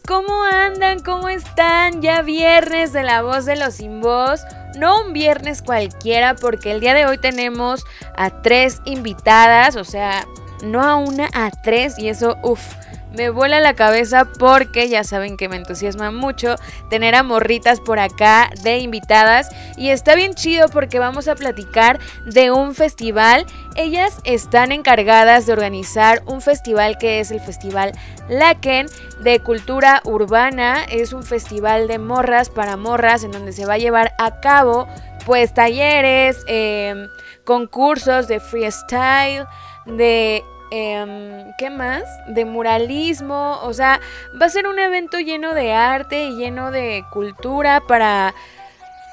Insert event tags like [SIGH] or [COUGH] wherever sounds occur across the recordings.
¿Cómo andan? ¿Cómo están? Ya viernes de la voz de los sin voz. No un viernes cualquiera, porque el día de hoy tenemos a tres invitadas, o sea, no a una, a tres, y eso, uff me vuela la cabeza porque ya saben que me entusiasma mucho tener a morritas por acá de invitadas y está bien chido porque vamos a platicar de un festival. Ellas están encargadas de organizar un festival que es el Festival Laken de Cultura Urbana. Es un festival de morras para morras en donde se va a llevar a cabo pues talleres, em, concursos de freestyle, de Em, ¿Qué más? De muralismo. O sea, va a ser un evento lleno de arte y lleno de cultura para,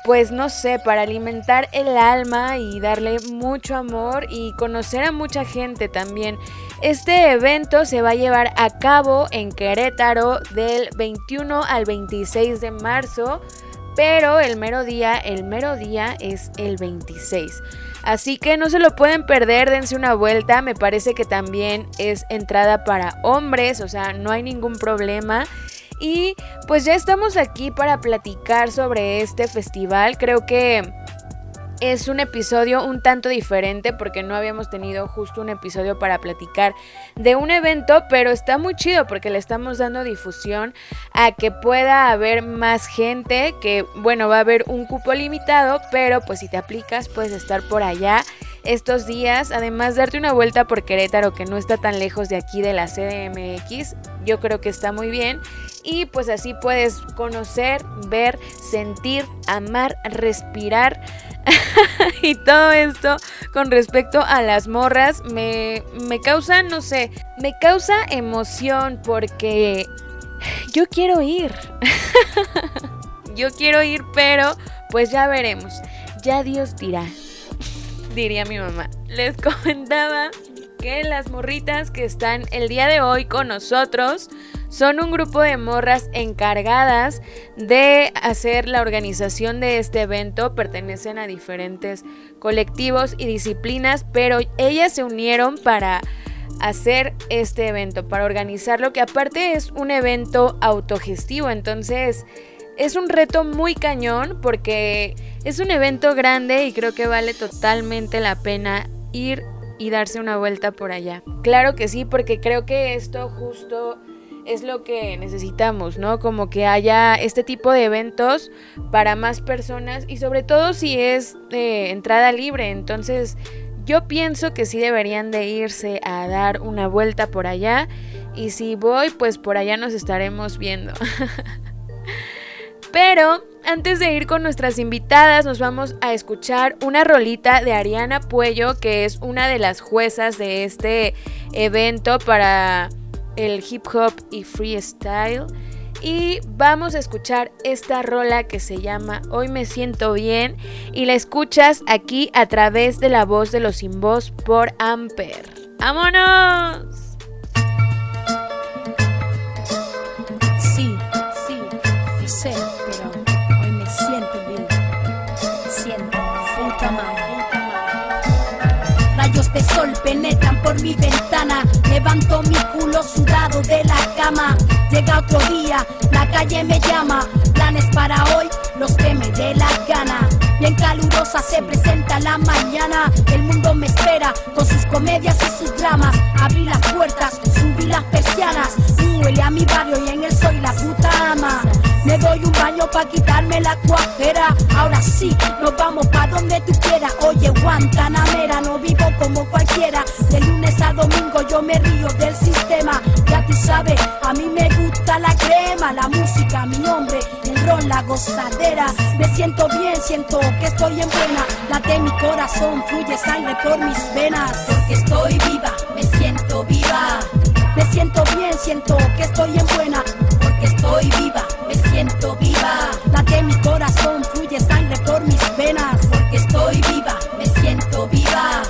pues no sé, para alimentar el alma y darle mucho amor y conocer a mucha gente también. Este evento se va a llevar a cabo en Querétaro del 21 al 26 de marzo, pero el mero día, el mero día es el 26. Así que no se lo pueden perder, dense una vuelta. Me parece que también es entrada para hombres, o sea, no hay ningún problema. Y pues ya estamos aquí para platicar sobre este festival. Creo que es un episodio un tanto diferente porque no habíamos tenido justo un episodio para platicar de un evento, pero está muy chido porque le estamos dando difusión a que pueda haber más gente, que bueno, va a haber un cupo limitado, pero pues si te aplicas puedes estar por allá estos días, además darte una vuelta por Querétaro que no está tan lejos de aquí de la CDMX, yo creo que está muy bien. Y pues así puedes conocer, ver, sentir, amar, respirar [LAUGHS] y todo esto con respecto a las morras me, me causa, no sé, me causa emoción porque yo quiero ir. [LAUGHS] yo quiero ir, pero pues ya veremos. Ya Dios dirá, [LAUGHS] diría mi mamá. Les comentaba que las morritas que están el día de hoy con nosotros son un grupo de morras encargadas de hacer la organización de este evento. Pertenecen a diferentes colectivos y disciplinas, pero ellas se unieron para hacer este evento, para organizarlo, que aparte es un evento autogestivo, entonces es un reto muy cañón porque es un evento grande y creo que vale totalmente la pena ir y darse una vuelta por allá. Claro que sí, porque creo que esto justo es lo que necesitamos, ¿no? Como que haya este tipo de eventos para más personas y sobre todo si es entrada libre. Entonces yo pienso que sí deberían de irse a dar una vuelta por allá y si voy, pues por allá nos estaremos viendo. [LAUGHS] Pero antes de ir con nuestras invitadas, nos vamos a escuchar una rolita de Ariana Puello, que es una de las juezas de este evento para el hip hop y freestyle. Y vamos a escuchar esta rola que se llama Hoy me siento bien y la escuchas aquí a través de la voz de los sin voz por Amper. ¡Vámonos! Sí, sí, sé, pero hoy me siento bien. siento puta madre. Rayos de sol penetran por mi ventana. Levanto mi culo sudado de la cama. Llega otro día, la calle me llama. Planes para hoy, los que me dé la gana. Bien calurosa se presenta la mañana. El mundo me espera con sus comedias y sus dramas. Abrí las puertas, subí las persianas. Huele a mi barrio y en él soy la puta ama. Me doy un baño pa' quitarme la cuajera. Ahora sí, nos vamos pa' donde tú quieras. Oye, Guantanamera, no vivo como cualquiera. De lunes a domingo yo me río del sistema. Ya tú sabes, a mí me gusta la crema, la música, mi nombre, el ron, la gozadera. Me siento bien, siento que estoy en buena. Late mi corazón, fluye sangre por mis venas. Porque estoy viva, me siento viva. Me siento bien, siento que estoy en buena. Porque estoy viva, siento viva. Late mi corazón, fluye sangre por mis venas. Porque estoy viva, me siento viva.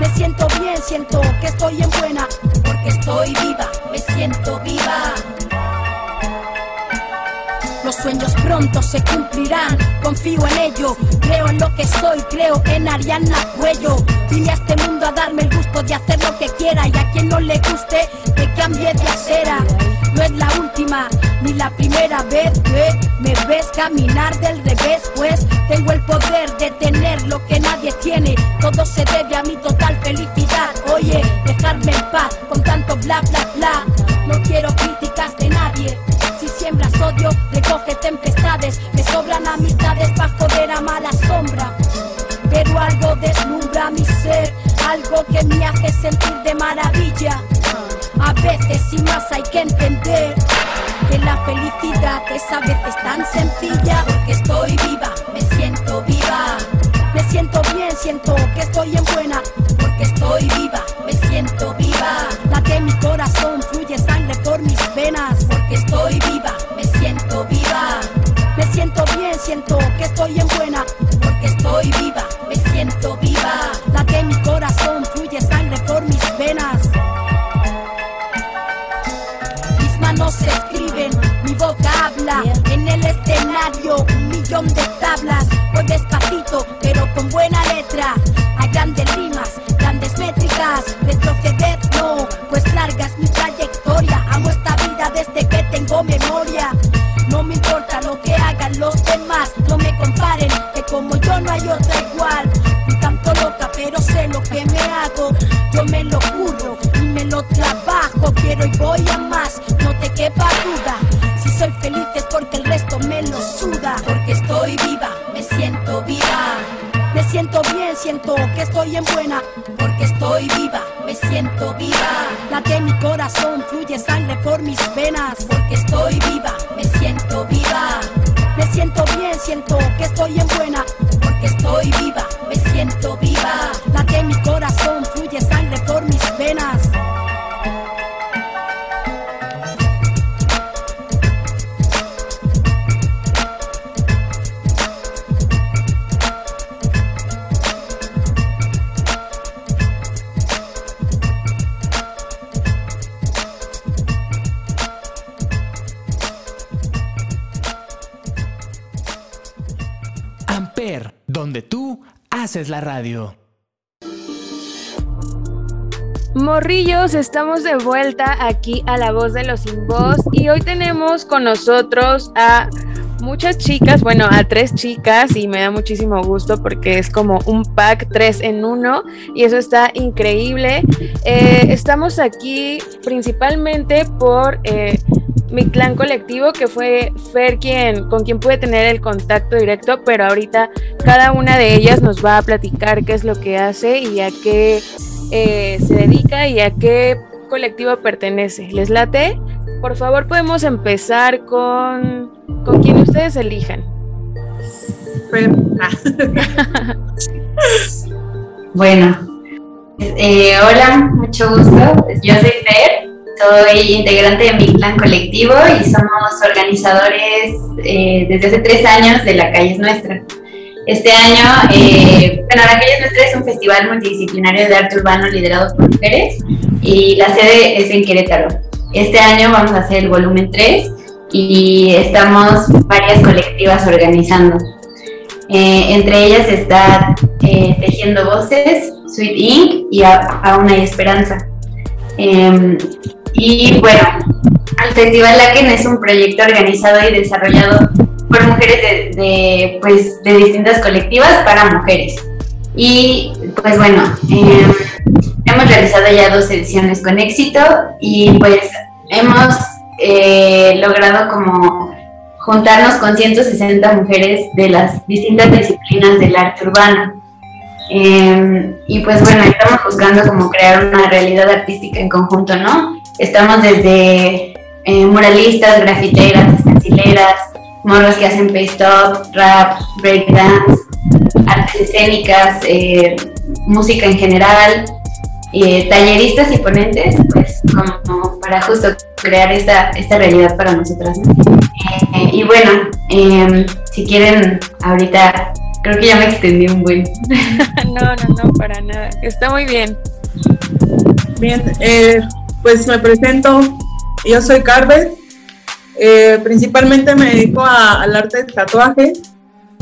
Me siento bien, siento que estoy en buena. Porque estoy viva, me siento viva. Pronto se cumplirán. Confío en ello, creo en lo que soy, creo en Ariana Cuello. Vine a este mundo a darme el gusto de hacer lo que quiera y a quien no le guste, que cambie de acera. No es la última ni la primera vez que me ves caminar del revés, pues tengo el poder de tener lo que nadie tiene. Todo se debe a mi total felicidad. Oye, dejarme en paz con tanto bla bla bla. No quiero críticas de nadie. Si siembras odio, recoge tempestades. Me sobran amistades para joder a mala sombra. Pero algo deslumbra mi ser, algo que me hace sentir de maravilla. A veces sin más hay que entender que la felicidad es a veces tan sencilla porque estoy viva, me siento viva. Me siento bien, siento que estoy en buena un de tablas. Voy despacito, pero con buena letra. Hay grandes rimas, grandes métricas. Retroceder no, pues larga es mi trayectoria. Amo esta vida desde que tengo memoria. No me importa lo que hagan los demás, no me comparen, que como yo no hay otra igual. Ni tanto loca, pero sé lo que me hago. Yo me lo curro y me lo trabajo. Quiero y voy a siento bien, siento que estoy en buena. Porque estoy viva, me siento viva. Late mi corazón, fluye sangre por mis venas. Porque estoy viva, haces la radio. Morrillos, estamos de vuelta aquí a La Voz de los Sin Voz y hoy tenemos con nosotros a muchas chicas, bueno, a tres chicas y me da muchísimo gusto porque es como un pack tres en uno y eso está increíble. Eh, estamos aquí principalmente por eh, mi clan colectivo que fue Fer quien, con quien pude tener el contacto directo, pero ahorita cada una de ellas nos va a platicar qué es lo que hace y a qué eh, se dedica y a qué colectivo pertenece. ¿Les late? Por favor, podemos empezar con, con quien ustedes elijan. [LAUGHS] bueno, eh, hola, mucho gusto. Yo soy Fer, soy integrante de mi clan colectivo y somos organizadores eh, desde hace tres años de La Calle es Nuestra. Este año, eh, bueno, La Calle es Nuestra es un festival multidisciplinario de arte urbano liderado por mujeres y la sede es en Querétaro. Este año vamos a hacer el volumen 3 y estamos varias colectivas organizando. Eh, entre ellas está Tejiendo Voces, Sweet Inc. y Aún hay Esperanza. Eh, y bueno, el Festival Laken es un proyecto organizado y desarrollado por mujeres de, pues, de distintas colectivas para mujeres. Y pues bueno, eh, hemos realizado ya dos ediciones con éxito y pues hemos eh, logrado como juntarnos con 160 mujeres de las distintas disciplinas del arte urbano. Eh, y pues bueno, estamos buscando como crear una realidad artística en conjunto, ¿no? Estamos desde eh, muralistas, grafiteras, estencileras, morros que hacen paste-up, rap, breakdance, artes escénicas, eh, música en general, eh, talleristas y ponentes, pues como para justo crear esta, esta realidad para nosotras. ¿no? Eh, y bueno, em, si quieren, ahorita creo que ya me extendí un buen. [LAUGHS] no, no, no, para nada. Está muy bien. Bien, eh, pues me presento. Yo soy Carver. Eh, principalmente me dedico al arte del tatuaje.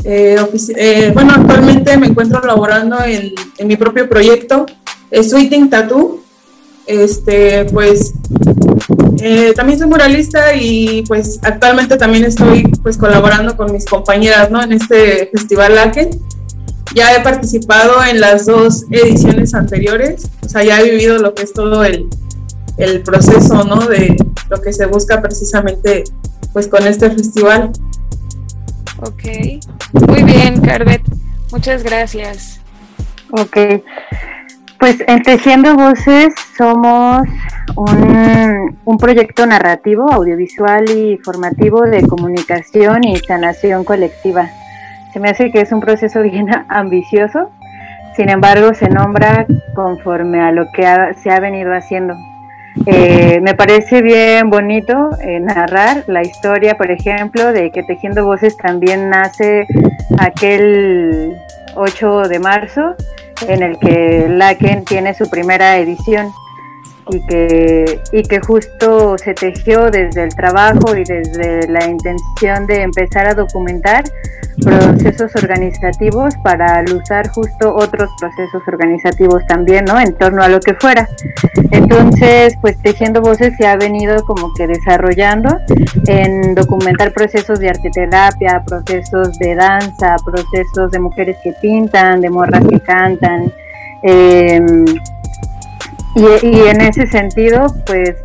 Eh, eh, bueno, actualmente me encuentro laborando en, mi propio proyecto, Sweeting Tattoo. Este, pues también soy muralista y pues actualmente también estoy pues colaborando con mis compañeras, ¿no? En este festival Laken. Ya he participado en las dos ediciones anteriores, o sea, ya he vivido lo que es todo el, el proceso, ¿no? De lo que se busca precisamente, pues, con este festival. Ok, muy bien, Carvet, muchas gracias. Ok, pues en Tejiendo Voces somos un, un, proyecto narrativo, audiovisual y formativo de comunicación y sanación colectiva. Se me hace que es un proceso [LAUGHS] bien ambicioso, sin embargo se nombra conforme a lo que se ha venido haciendo. Eh, me parece bien bonito eh, narrar la historia, por ejemplo, de que Tejiendo Voces también nace aquel 8 de marzo, en el que Laken tiene su primera edición y que, y que justo se tejió desde el trabajo y desde la intención de empezar a documentar procesos organizativos para usar justo otros procesos organizativos también, ¿no? En torno a lo que fuera. Entonces, pues Tejiendo Voces se ha venido como que desarrollando en documentar procesos de arteterapia, procesos de danza, procesos de mujeres que pintan, de morras que cantan. Eh, y, en ese sentido, pues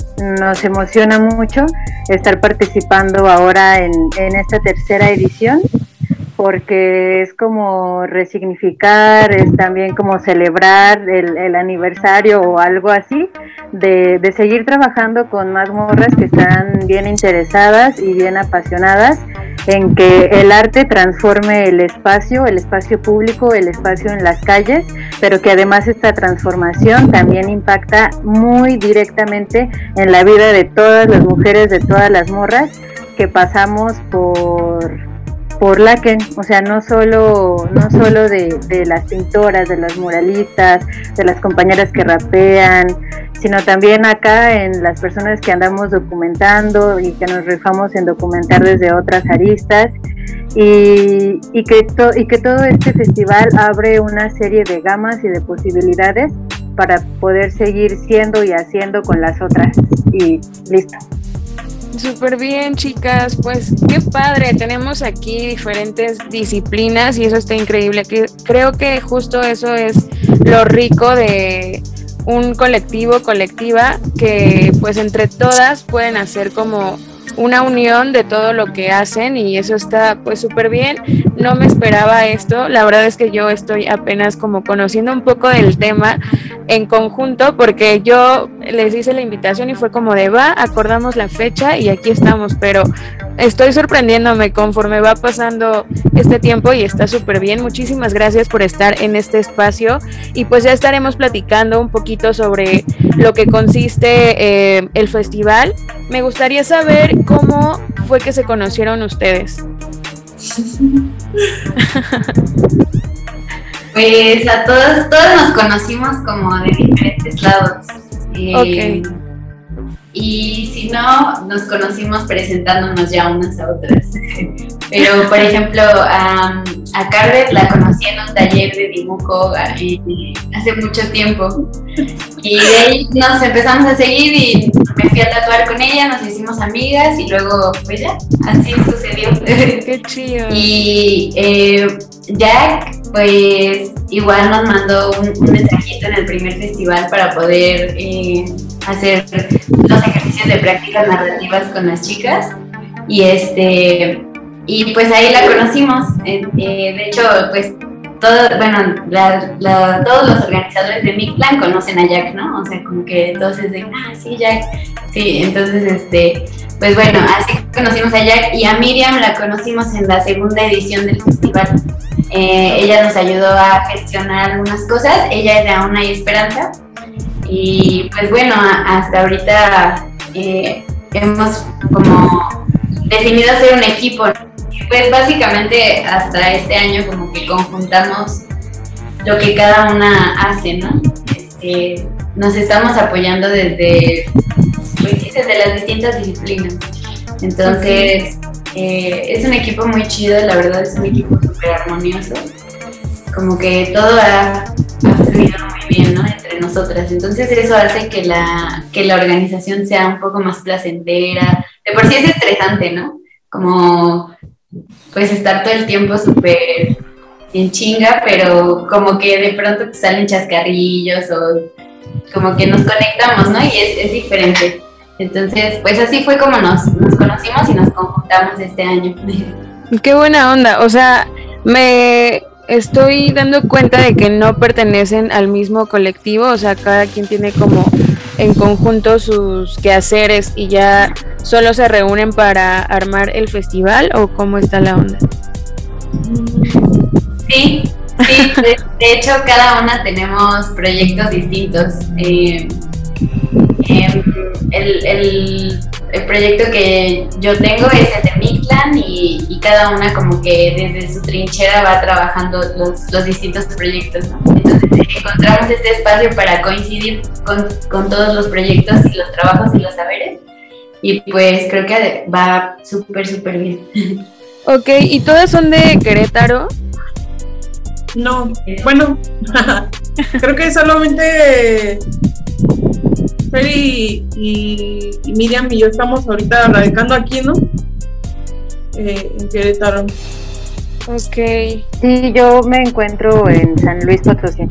nos emociona mucho estar participando ahora en, esta tercera edición, porque es como resignificar, es también como celebrar el, aniversario o algo así, de, de seguir trabajando con más morras que están bien interesadas y bien apasionadas en que el arte transforme el espacio, el espacio público, el espacio en las calles, pero que además esta transformación también impacta muy directamente en la vida de todas las mujeres, de todas las morras que pasamos por por la que, o sea, no solo, no solo de, de, las pintoras, de las muralistas, de las compañeras que rapean, sino también acá en las personas que andamos documentando y que nos rifamos en documentar desde otras aristas y, y que, y que todo este festival abre una serie de gamas y de posibilidades para poder seguir siendo y haciendo con las otras y listo. Súper bien, chicas. Pues qué padre. Tenemos aquí diferentes disciplinas y eso está increíble. Creo que justo eso es lo rico de un colectivo, colectiva, que pues entre todas pueden hacer como una unión de todo lo que hacen y eso está pues súper bien. No me esperaba esto, la verdad es que yo estoy apenas como conociendo un poco del tema en conjunto porque yo les hice la invitación y fue como de va, acordamos la fecha y aquí estamos, pero estoy sorprendiéndome conforme va pasando este tiempo y está súper bien. Muchísimas gracias por estar en este espacio y pues ya estaremos platicando un poquito sobre lo que consiste eh, el festival. Me gustaría saber cómo fue que se conocieron ustedes. [LAUGHS] Pues a todos, todos nos conocimos como de diferentes lados. Eh, y si no, nos conocimos presentándonos ya unas a otras. [LAUGHS] Pero, por ejemplo, a, a Carvet la conocí en un taller de dibujo eh, hace mucho tiempo. Y de ahí nos empezamos a seguir y me fui a tatuar con ella, nos hicimos amigas y luego, pues ya, así sucedió. [LAUGHS] Qué chido. Y eh, Jack, pues igual nos mandó un, mensajito en el primer festival para poder eh, hacer los ejercicios de prácticas narrativas con las chicas. Y este y pues ahí la conocimos. Eh, de hecho, pues todo, bueno, todos los organizadores de Mi Plan conocen a Jack, ¿no? O sea, como que todos es de, ah, sí, Jack. Sí, entonces, este, pues bueno, así conocimos a Jack y a Miriam la conocimos en la segunda edición del festival. Eh, ella nos ayudó a gestionar algunas cosas, ella es de Aún hay esperanza. Y pues bueno, hasta ahorita eh, hemos como definido ser un equipo. Pues básicamente hasta este año como que conjuntamos lo que cada una hace, ¿no? Este, nos estamos apoyando desde, pues, desde las distintas disciplinas. Entonces, eh, es un equipo muy chido, la verdad es un equipo súper armonioso. Como que todo ha, ha fluido muy bien, ¿no? Entre nosotras. Entonces eso hace que la, que la organización sea un poco más placentera. De por sí es estresante, ¿no? Como pues estar todo el tiempo súper en chinga, pero como que de pronto salen chascarrillos o como que nos conectamos, ¿no? Y es, es diferente. Entonces, pues así fue como nos, nos conocimos y nos conjuntamos este año. [LAUGHS] Qué buena onda. O sea, me estoy dando cuenta de que no pertenecen al mismo colectivo. O sea, cada quien tiene como en conjunto sus quehaceres y ya solo se reúnen para armar el festival o cómo está la onda. Sí, sí, de, hecho cada una tenemos proyectos distintos. Eh, em, el, el- el proyecto que yo tengo es el de Mictlan y, y cada una como que desde su trinchera va trabajando los, los distintos proyectos, ¿no? Entonces encontramos este espacio para coincidir con, con todos los proyectos y los trabajos y los saberes y pues creo que va súper, súper bien. Ok, ¿y todas son de Querétaro? No, bueno, [LAUGHS] creo que solamente Fer y, y- y Miriam y yo estamos ahorita radicando aquí, ¿no? Eh, en Querétaro. Ok, Sí, yo me encuentro en San Luis Potosí.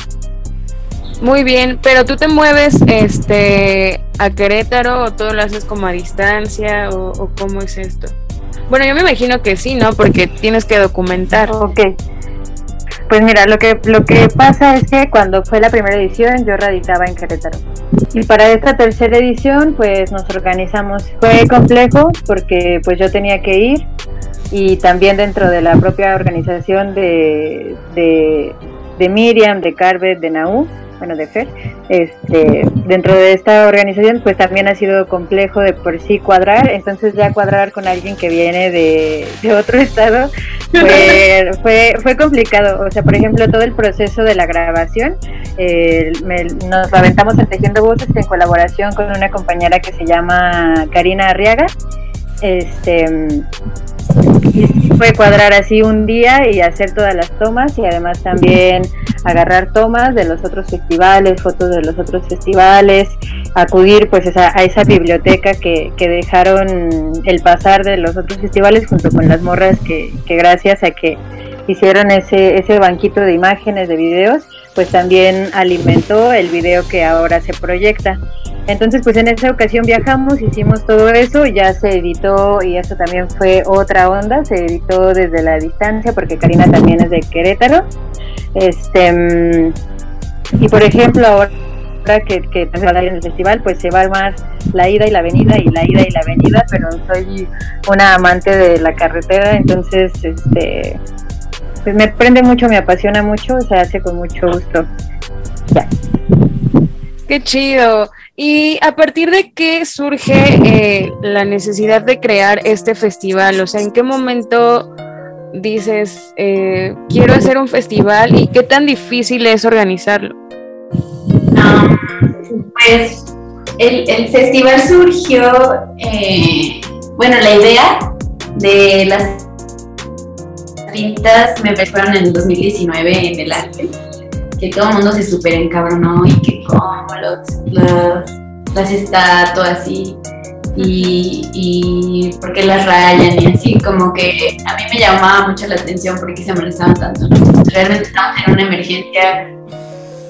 muy bien, pero tú te mueves este a Querétaro o todo lo haces como a distancia o, o cómo es esto? Bueno, yo me imagino que sí, ¿no? Porque tienes que documentar. Ok. Pues mira, lo que, lo que pasa es que cuando fue la primera edición yo radicaba en Querétaro. Y para esta tercera edición pues nos organizamos. Fue complejo porque pues yo tenía que ir y también dentro de la propia organización de, de, Miriam, de Carvet, de Naú, bueno, de Fer, este, dentro de esta organización pues también ha sido complejo de por sí cuadrar, entonces ya cuadrar con alguien que viene de, de otro [LAUGHS] estado fue, fue, fue complicado. O sea, por ejemplo, todo el proceso de la grabación, eh, me- nos aventamos en Tejiendo Voces en colaboración con una compañera que se llama Karina Arriaga. Este, fue cuadrar así un día y hacer todas las tomas y además también agarrar tomas de los otros festivales, fotos de los otros festivales, acudir pues esa- a esa biblioteca que, que dejaron el pasar de los otros festivales junto con las morras que, que gracias a que hicieron ese, ese banquito de imágenes, de videos, pues también alimentó el video que ahora se proyecta. Entonces, pues en esa ocasión viajamos, hicimos todo eso, ya se editó y eso también fue otra onda, se editó desde la distancia porque Karina también es de Querétaro. Este, mm, y por ejemplo, ahora que, que se va a dar en el festival, pues se va armar la ida y la venida y la ida y la venida, pero soy una amante de la carretera, entonces, este, pues me prende mucho, me apasiona mucho, se hace con mucho gusto. Ya. Qué chido. ¿Y a partir de qué surge eh, la necesidad de crear este festival? O sea, ¿en qué momento dices, eh, quiero hacer un festival y qué tan difícil es organizarlo? Pues el, el festival surgió, eh, bueno, la idea de las pintas me fueron en el 2019 en el arte, que todo el mundo se súper encabronó y que como las estatuas y, y, y por las rayan y así, como que a mí me llamaba mucho la atención porque se molestaban tanto. Realmente estamos en una emergencia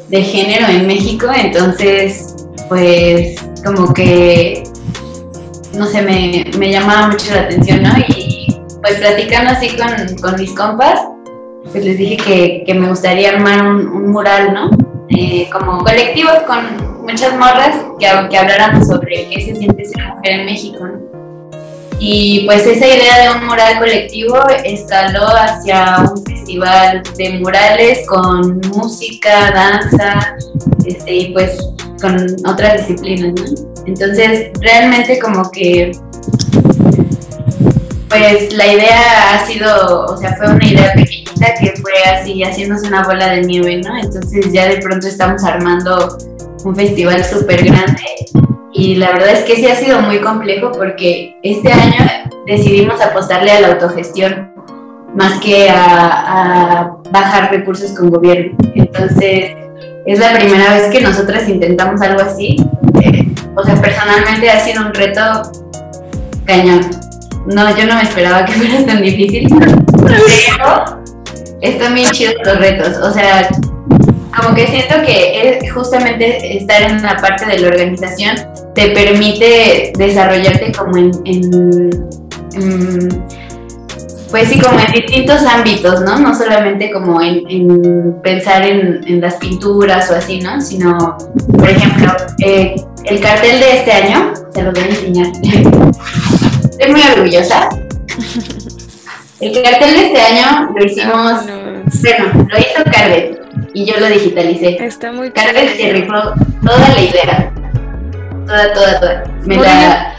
de género en México, entonces pues como que no sé, me, me llamaba mucho la atención, ¿no? Y pues platicando así con, con mis compas, pues les dije que, que me gustaría armar un, un mural, ¿no? Eh, como colectivos con muchas morras que, que habláramos sobre qué se siente ser mujer en México, ¿no? Y pues esa idea de un mural colectivo escaló hacia un festival de murales con música, danza, este, y pues con otras disciplinas, ¿no? Entonces, realmente como que, pues la idea ha sido, o sea, fue una idea pequeñita que fue así, haciéndose una bola de nieve, ¿no? Entonces ya de pronto estamos armando un festival súper grande y la verdad es que sí ha sido muy complejo porque este año decidimos apostarle a la autogestión más que a, bajar recursos con gobierno. Entonces, es la primera vez que nosotras intentamos algo así. O sea, personalmente ha sido un reto cañón. No, yo no me esperaba que [LAUGHS] fuera tan difícil, pero están bien chidos los retos. O sea, como que siento que justamente estar en la parte de la organización te permite desarrollarte como en, pues sí, como en distintos ámbitos, ¿no? No solamente como en, pensar en, las pinturas o así, ¿no? Sino, por ejemplo, eh, el cartel de este año, se lo voy a enseñar. [LAUGHS] Estoy muy orgullosa. El cartel de este año lo hicimos, bueno, lo hizo Carvet y yo lo digitalicé. Está muy Carvet se rifó toda la idea. Toda, toda, toda. Me la...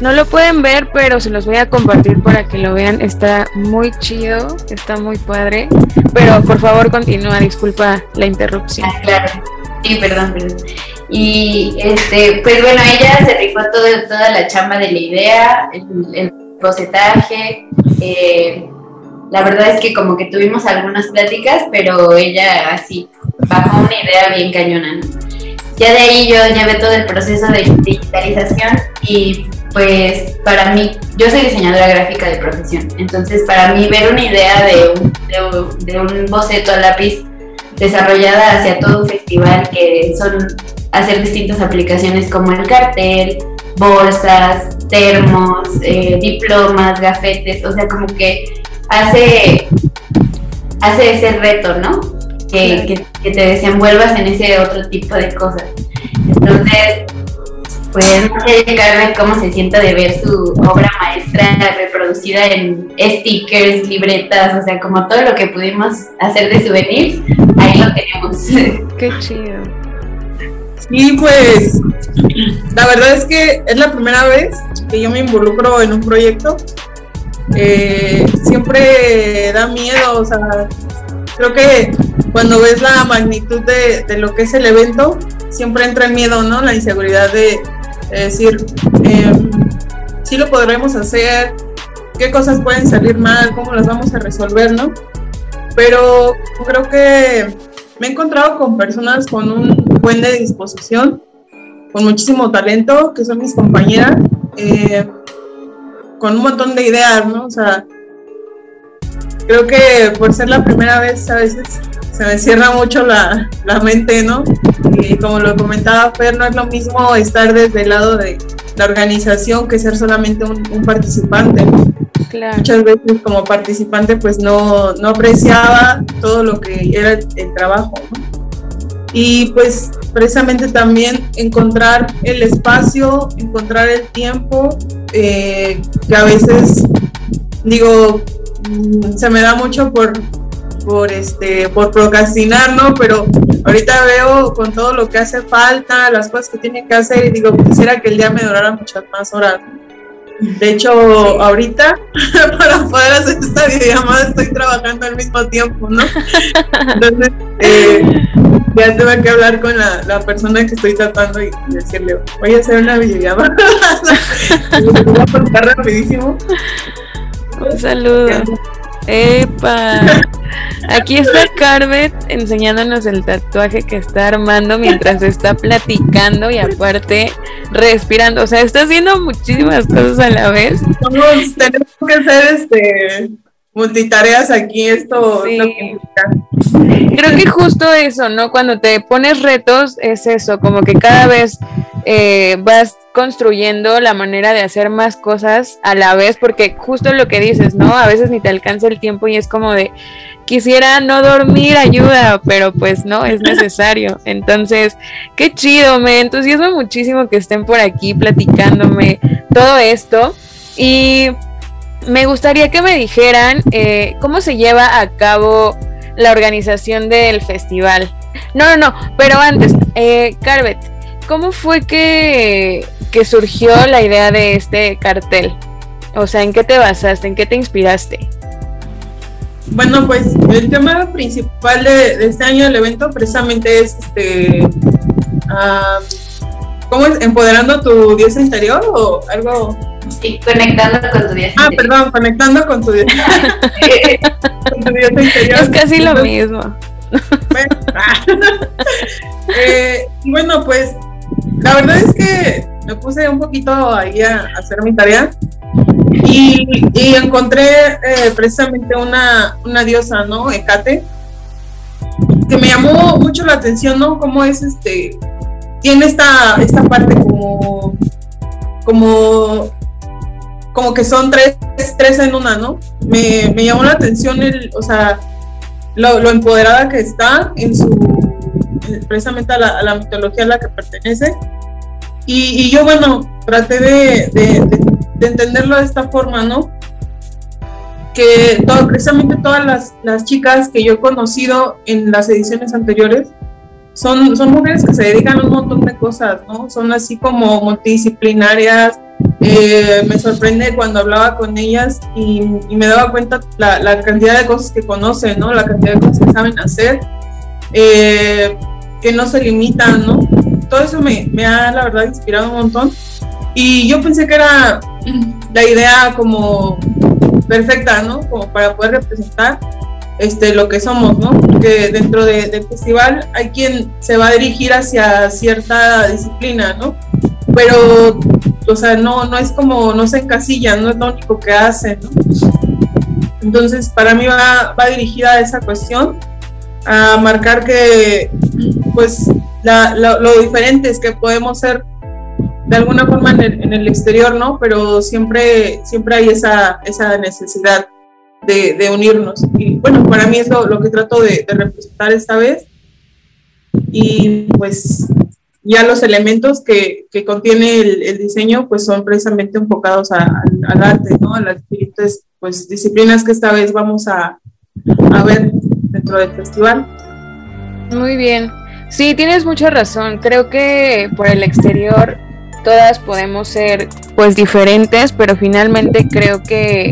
No lo pueden ver, pero se los voy a compartir para que lo vean. Está muy chido, está muy padre. Pero por favor continúa, disculpa la interrupción. Ah, claro. Sí, perdón, perdón. Y este, pues bueno, ella se rifó todo, toda la chamba de la idea, el, el bocetaje. Eh, la verdad es que como que tuvimos algunas pláticas, pero ella así bajó una idea bien cañona. Ya de ahí yo llevé todo el proceso de digitalización y pues para mí, yo soy diseñadora gráfica de profesión, entonces para mí ver una idea de un, de, un boceto a lápiz desarrollada hacia todo un festival que son hacer distintas aplicaciones como el cartel, bolsas, termos, eh, diplomas, gafetes, o sea, como que hace, hace ese reto, ¿no? Que, que, te desenvuelvas en ese otro tipo de cosas. Entonces, pues no sé, Carmen, cómo se sienta de ver su obra maestra reproducida en stickers, libretas, o sea, como todo lo que pudimos hacer de souvenirs, ahí lo tenemos. [LAUGHS] Qué chido. Sí, pues la verdad es que es la primera vez que yo me involucro en un proyecto. Eh, siempre da miedo, o sea, creo que cuando ves la magnitud de, lo que es el evento, siempre entra el miedo, ¿no? La inseguridad de, decir, eh, sí lo podremos hacer, qué cosas pueden salir mal, cómo las vamos a resolver, ¿no? Pero creo que me he encontrado con personas con un buen de disposición, con muchísimo talento, que son mis compañeras, eh, con un montón de ideas, ¿no? O sea, creo que por ser la primera vez a veces se me cierra mucho la, la mente, ¿no? Y como lo comentaba Fer, no es lo mismo estar desde el lado de la organización que ser solamente un, un participante. Muchas veces como participante pues no, no apreciaba todo lo que era el, trabajo. Y pues precisamente también encontrar el espacio, encontrar el tiempo, eh, que a veces digo, mm, se me da mucho por, por, este, por procrastinar, ¿no? Pero ahorita veo con todo lo que hace falta, las cosas que tiene que hacer y digo, quisiera que el día me durara muchas más horas. De hecho, ahorita, [LAUGHS] para poder hacer esta videollamada, estoy trabajando al mismo tiempo, ¿no? Entonces, eh, ya tuve que hablar con la, persona que estoy tratando y decirle, voy a hacer una videollamada. [LAUGHS] voy a contar rapidísimo. Un saludo. ¡Epa! [LAUGHS] Aquí está Carvet enseñándonos el tatuaje que está armando mientras está platicando y aparte respirando. O sea, está haciendo muchísimas cosas a la vez. tenemos que hacer este multitareas aquí, esto Creo que justo eso, ¿no? Cuando te pones retos es eso, como que cada vez eh, vas construyendo la manera de hacer más cosas a la vez, porque justo lo que dices, ¿no? A veces ni te alcanza el tiempo y es como de, quisiera no dormir, ayuda, pero pues no, es [LAUGHS] necesario. Entonces, qué chido, me entusiasma muchísimo que estén por aquí platicándome todo esto. Y me gustaría que me dijeran eh, cómo se lleva a cabo la organización del festival. No, no, no, pero antes, eh, Carvet, ¿cómo fue que, que surgió la idea de este cartel? O sea, ¿en qué te basaste? ¿En qué te inspiraste? Bueno, pues el tema principal de, este año del evento precisamente es este. Ah, ¿Cómo es? ¿Empoderando tu diosa interior o algo Sí, conectando con tu diosa Ah, perdón, conectando con tu diosa. [LAUGHS] con tu diosa interior. Es casi lo mismo. Bueno, [LAUGHS] eh, bueno, pues la verdad es que me puse un poquito ahí a, hacer mi tarea y, y encontré eh, precisamente una, una diosa, ¿no? Ecate, que me llamó mucho la atención, ¿no? Cómo es este, tiene esta, esta parte como, como, como que son tres, tres en una, ¿no? Me, me llamó la atención el, o sea, lo, lo, empoderada que está en su, precisamente a la, a la mitología a la que pertenece. Y, y yo, bueno, traté de, de, de, entenderlo de esta forma, ¿no? Que todo, precisamente todas las, las, chicas que yo he conocido en las ediciones anteriores son, son mujeres que se dedican a un montón de cosas, ¿no? Son así como multidisciplinarias. Eh, me sorprende cuando hablaba con ellas y, y me daba cuenta la, la, cantidad de cosas que conocen, ¿no? La cantidad de cosas que saben hacer, eh, que no se limitan, ¿no? todo eso me, me, ha, la verdad, inspirado un montón. Y yo pensé que era la idea como perfecta, ¿no? Como para poder representar este, lo que somos, ¿no? Porque dentro de, del festival hay quien se va a dirigir hacia cierta disciplina, ¿no? Pero, o sea, no, no es como, no se encasilla, no es lo único que hacen, ¿no? Entonces, para mí va, va dirigida a esa cuestión, a marcar que, pues, la, la, lo diferentes que podemos ser de alguna forma en el, en el, exterior, ¿no? Pero siempre, siempre hay esa, esa necesidad de, unirnos. Y bueno, para mí es lo, que trato de, de, representar esta vez. Y pues ya los elementos que, que contiene el, el, diseño pues son precisamente enfocados a, a, al arte, ¿no? A las diferentes pues, disciplinas que esta vez vamos a, a ver dentro del festival. Muy bien. Sí, tienes mucha razón. Creo que por el exterior todas podemos ser pues diferentes, pero finalmente creo que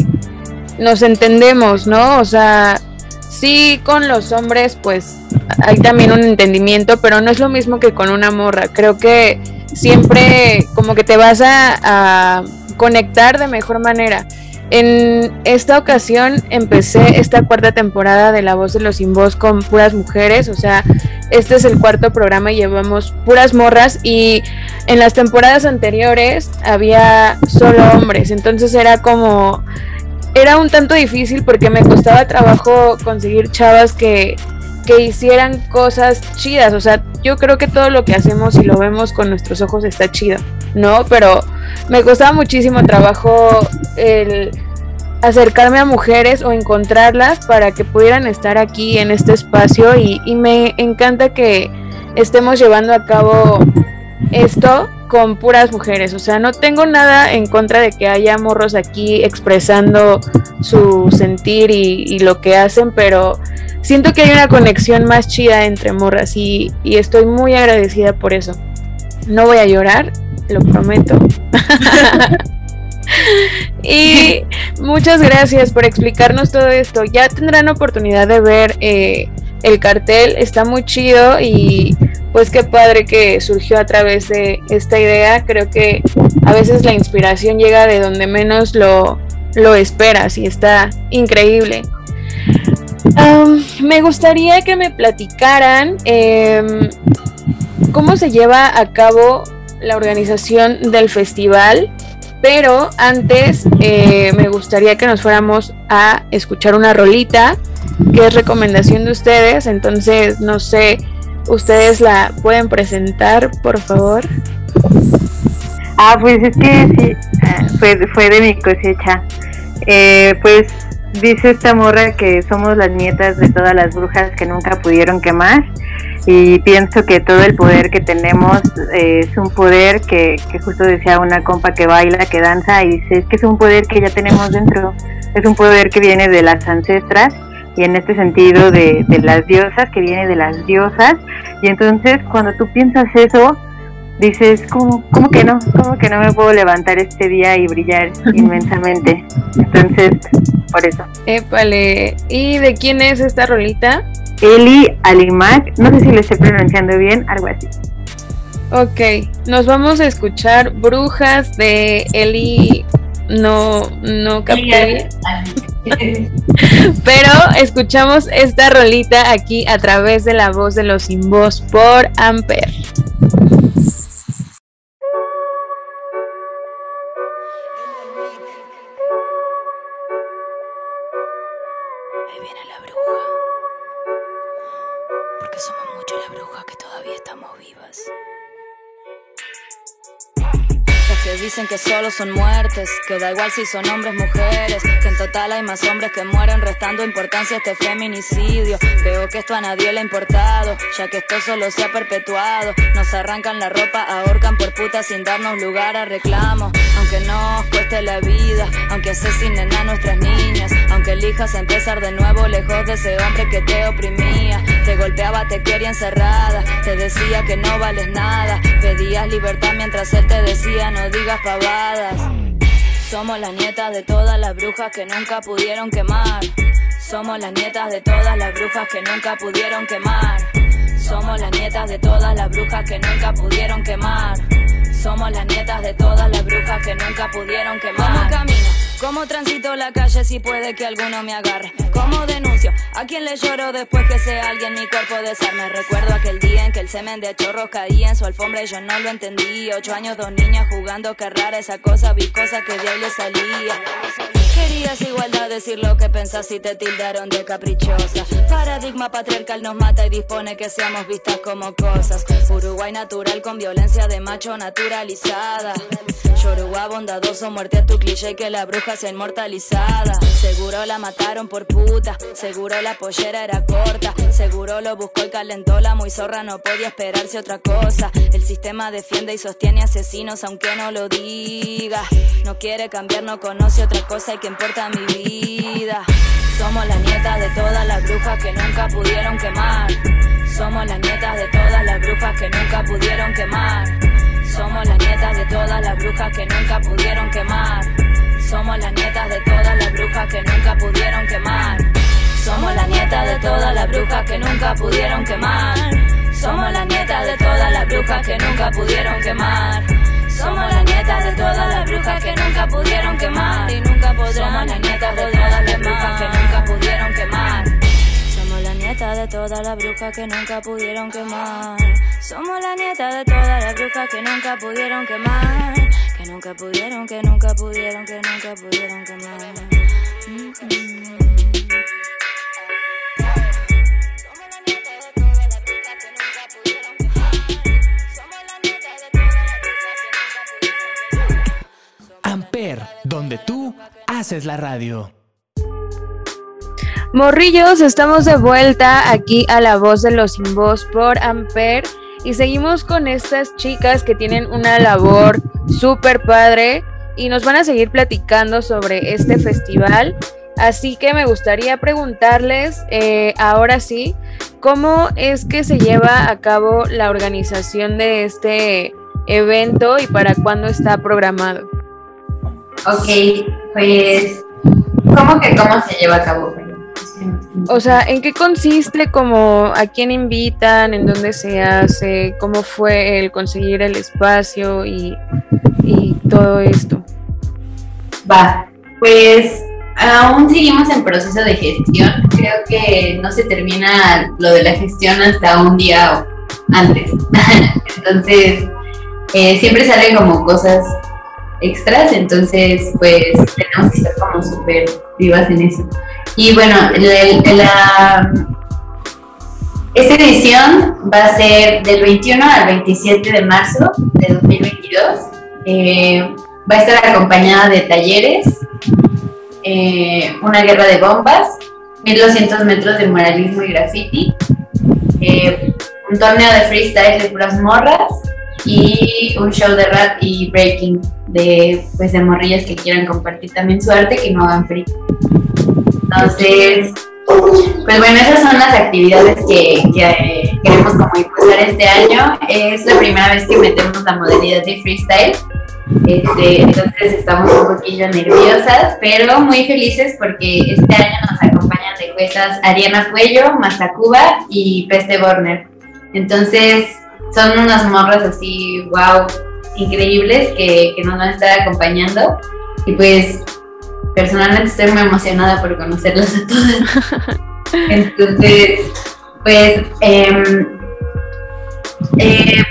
nos entendemos, ¿no? O sea, sí con los hombres pues hay también un entendimiento, pero no es lo mismo que con una morra. Creo que siempre como que te vas a, conectar de mejor manera. En esta ocasión empecé esta cuarta temporada de La Voz de los Sin Voz con puras mujeres, o sea, este es el cuarto programa y llevamos puras morras y en las temporadas anteriores había solo hombres, entonces era como era un tanto difícil porque me costaba trabajo conseguir chavas que que hicieran cosas chidas, o sea, yo creo que todo lo que hacemos y lo vemos con nuestros ojos está chido, ¿no? Pero me costaba muchísimo trabajo el acercarme a mujeres o encontrarlas para que pudieran estar aquí en este espacio y, y me encanta que estemos llevando a cabo esto con puras mujeres. O sea, no tengo nada en contra de que haya morros aquí expresando su sentir y, lo que hacen, pero siento que hay una conexión más chida entre morras y, y estoy muy agradecida por eso. No voy a llorar, lo prometo. [LAUGHS] y muchas gracias por explicarnos todo esto. Ya tendrán oportunidad de ver eh, el cartel, está muy chido y pues qué padre que surgió a través de esta idea. Creo que a veces la inspiración llega de donde menos lo, lo esperas y está increíble. Me gustaría que me platicaran eh, cómo se lleva a cabo la organización del festival. Pero antes eh, me gustaría que nos fuéramos a escuchar una rolita que recomendación de ustedes. Entonces, no sé, ustedes la pueden presentar, por favor. Ah, pues es que sí, fue, fue de mi cosecha. Eh, pues dice esta morra que somos las nietas de todas las brujas que nunca pudieron quemar y pienso que todo el poder que tenemos eh, es un poder que, que, justo decía una compa que baila, que danza y dice es que es un poder que ya tenemos dentro, es un poder que viene de las ancestras y en este sentido de, de las diosas, que viene de las diosas y entonces cuando tú piensas eso dices, ¿cómo, ¿cómo, que no? ¿Cómo que no me puedo levantar este día y brillar [LAUGHS] inmensamente? Entonces, por eso. Épale, ¿y de quién es esta rolita? Eli Alimac, no sé si lo estoy pronunciando bien, algo así. Ok, nos vamos a escuchar Brujas de Eli, no, no capté. [LAUGHS] Pero escuchamos esta rolita aquí a través de la voz de los sin voz por Amper. Dicen que solo son muertes, que da igual si son hombres, mujeres, que en total hay más hombres que mueren restando importancia a este feminicidio. Veo que esto a nadie le ha importado, ya que esto solo se ha perpetuado. Nos arrancan la ropa, ahorcan por puta sin darnos lugar a reclamo. Aunque nos cueste la vida, aunque asesinen a nuestras niñas, aunque elijas empezar de nuevo lejos de ese hombre que te oprimía. Te golpeaba, te quería encerrada, te decía que no vales nada, pedías libertad mientras él te decía no digas somos las nietas de todas las brujas que nunca pudieron quemar. Somos las nietas de todas las brujas que nunca pudieron quemar. Somos las nietas de todas las brujas que nunca pudieron quemar. Somos las nietas de todas las brujas que nunca pudieron quemar. ¿Cómo camino? ¿Cómo transito la calle si puede que alguno me agarre? ¿Cómo denuncio? ¿A quién le lloro después que sea alguien mi cuerpo desarme? Recuerdo aquel día en que el semen de chorros caía en su alfombra y yo no lo entendí. Ocho años, dos niñas jugando, qué rara esa cosa viscosa que de ahí le salía. Querías igualdad, decir lo que pensás y te tildaron de caprichosa. Paradigma patriarcal nos mata y dispone que seamos vistas como cosas. Uruguay natural con violencia de macho naturalizada. Yoruba bondadoso, muerte a tu cliché que la bruja Seguro la mataron por puta, seguro la pollera era corta. Seguro lo buscó y calentó la muy zorra, no podía esperarse otra cosa. El sistema defiende y sostiene asesinos aunque no lo diga. No quiere cambiar, no conoce otra cosa y que importa mi vida. Somos las nietas de todas las brujas que nunca pudieron quemar. Somos las nietas de todas las brujas que nunca pudieron quemar. Somos las nietas de todas las brujas que nunca pudieron quemar. Somos las nietas de todas las brujas que nunca pudieron quemar. Somos las nietas de todas las brujas que nunca pudieron quemar. Somos las nietas de todas las brujas que nunca pudieron quemar. Somos las nietas de todas las brujas que nunca pudieron quemar y nunca podrán. Somos las nietas de todas las brujas que nunca pudieron quemar. Somos las nietas de todas las brujas que nunca pudieron quemar. Somos las nietas de todas las brujas que nunca pudieron quemar. Que nunca pudieron, que nunca pudieron, que nunca pudieron quemar. Amper, donde tú haces la radio. Morrillos, estamos de vuelta aquí a la voz de los sin voz por Amper y seguimos con estas chicas que tienen una labor súper padre y nos van a seguir platicando sobre este festival. Así que me gustaría preguntarles, eh, ahora sí, ¿cómo es que se lleva a cabo la organización de este evento y para cuándo está programado? Ok, pues, ¿cómo que cómo se lleva a cabo? O sea, ¿en qué consiste? Como a quién invitan, en dónde se hace, cómo fue el conseguir el espacio y, todo esto. Va, pues aún seguimos en proceso de gestión. Creo que no se termina lo de la gestión hasta un día antes. [LAUGHS] Entonces, eh, siempre salen como cosas extras, entonces pues tenemos que estar como súper vivas en eso. Y bueno, la, esta edición va a ser del 21 al 27 de marzo de 2022. Eh, va a estar acompañada de talleres, eh, una guerra de bombas, 1200 metros de muralismo y graffiti, eh, un torneo de freestyle de puras morras y un show de rap y breaking de, pues, de morrillas que quieran compartir también su arte que no hagan free. Entonces, pues bueno, esas son las actividades que, queremos como impulsar este año. Es la primera vez que metemos la modalidad de freestyle. Este, entonces estamos un poquillo nerviosas, pero muy felices porque este año nos acompañan de juezas Ariana Cuello, Mazacuba y Peste Borner. Entonces son unas morras así, wow, increíbles que, que nos van a estar acompañando. y pues personalmente estoy muy emocionada por conocerlas a todas. [LAUGHS] Entonces, pues em, eh,